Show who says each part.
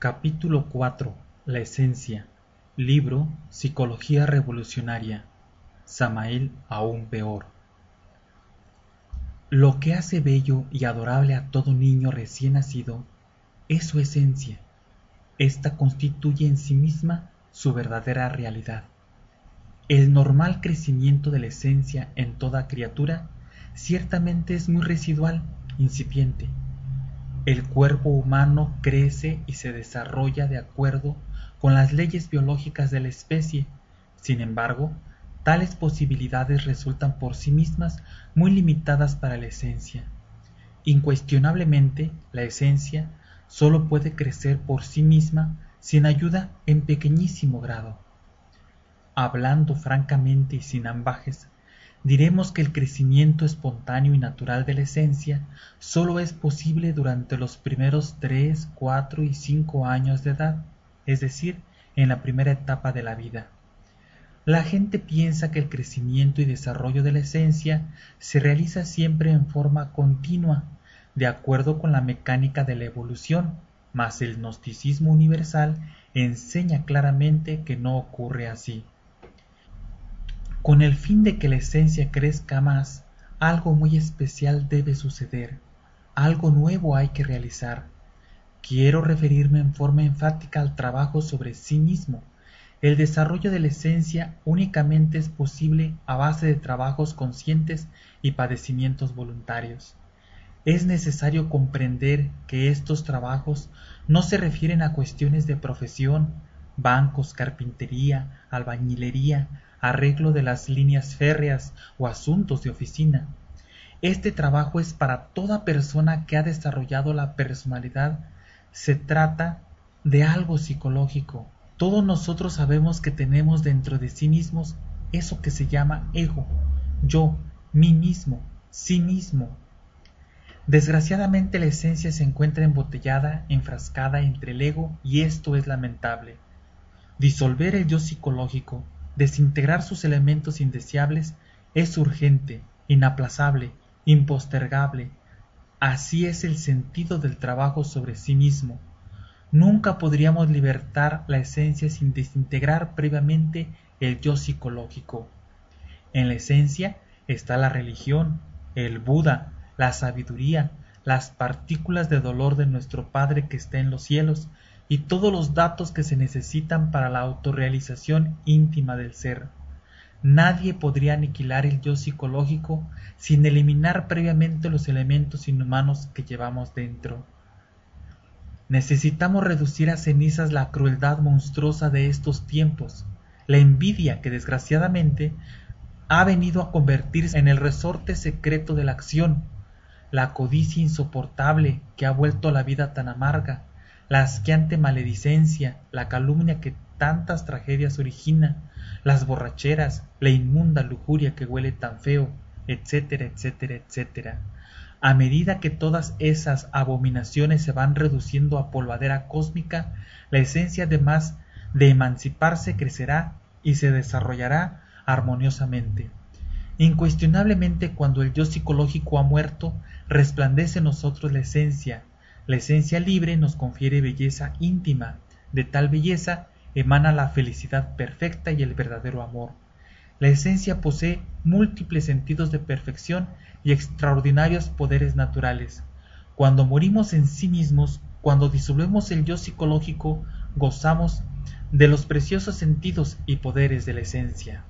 Speaker 1: Capítulo 4 La esencia Libro Psicología revolucionaria Samael aún peor Lo que hace bello y adorable a todo niño recién nacido es su esencia. Esta constituye en sí misma su verdadera realidad. El normal crecimiento de la esencia en toda criatura ciertamente es muy residual, incipiente. El cuerpo humano crece y se desarrolla de acuerdo con las leyes biológicas de la especie. Sin embargo, tales posibilidades resultan por sí mismas muy limitadas para la esencia. Incuestionablemente, la esencia sólo puede crecer por sí misma sin ayuda en pequeñísimo grado. Hablando francamente y sin ambajes, diremos que el crecimiento espontáneo y natural de la esencia sólo es posible durante los primeros tres, cuatro y cinco años de edad, es decir, en la primera etapa de la vida. La gente piensa que el crecimiento y desarrollo de la esencia se realiza siempre en forma continua, de acuerdo con la mecánica de la evolución, mas el gnosticismo universal enseña claramente que no ocurre así. Con el fin de que la esencia crezca más, algo muy especial debe suceder, algo nuevo hay que realizar. Quiero referirme en forma enfática al trabajo sobre sí mismo. El desarrollo de la esencia únicamente es posible a base de trabajos conscientes y padecimientos voluntarios. Es necesario comprender que estos trabajos no se refieren a cuestiones de profesión, bancos, carpintería, albañilería, arreglo de las líneas férreas o asuntos de oficina. Este trabajo es para toda persona que ha desarrollado la personalidad. Se trata de algo psicológico. Todos nosotros sabemos que tenemos dentro de sí mismos eso que se llama ego, yo, mí mismo, sí mismo. Desgraciadamente la esencia se encuentra embotellada, enfrascada entre el ego y esto es lamentable. Disolver el yo psicológico desintegrar sus elementos indeseables es urgente, inaplazable, impostergable. Así es el sentido del trabajo sobre sí mismo. Nunca podríamos libertar la esencia sin desintegrar previamente el yo psicológico. En la esencia está la religión, el Buda, la sabiduría, las partículas de dolor de nuestro Padre que está en los cielos, y todos los datos que se necesitan para la autorrealización íntima del ser. Nadie podría aniquilar el yo psicológico sin eliminar previamente los elementos inhumanos que llevamos dentro. Necesitamos reducir a cenizas la crueldad monstruosa de estos tiempos, la envidia que desgraciadamente ha venido a convertirse en el resorte secreto de la acción, la codicia insoportable que ha vuelto la vida tan amarga, la asqueante maledicencia, la calumnia que tantas tragedias origina, las borracheras, la inmunda lujuria que huele tan feo, etcétera, etcétera, etcétera. A medida que todas esas abominaciones se van reduciendo a polvadera cósmica, la esencia además de emanciparse crecerá y se desarrollará armoniosamente. Incuestionablemente cuando el yo psicológico ha muerto, resplandece en nosotros la esencia, la esencia libre nos confiere belleza íntima, de tal belleza emana la felicidad perfecta y el verdadero amor. La esencia posee múltiples sentidos de perfección y extraordinarios poderes naturales. Cuando morimos en sí mismos, cuando disolvemos el yo psicológico, gozamos de los preciosos sentidos y poderes de la esencia.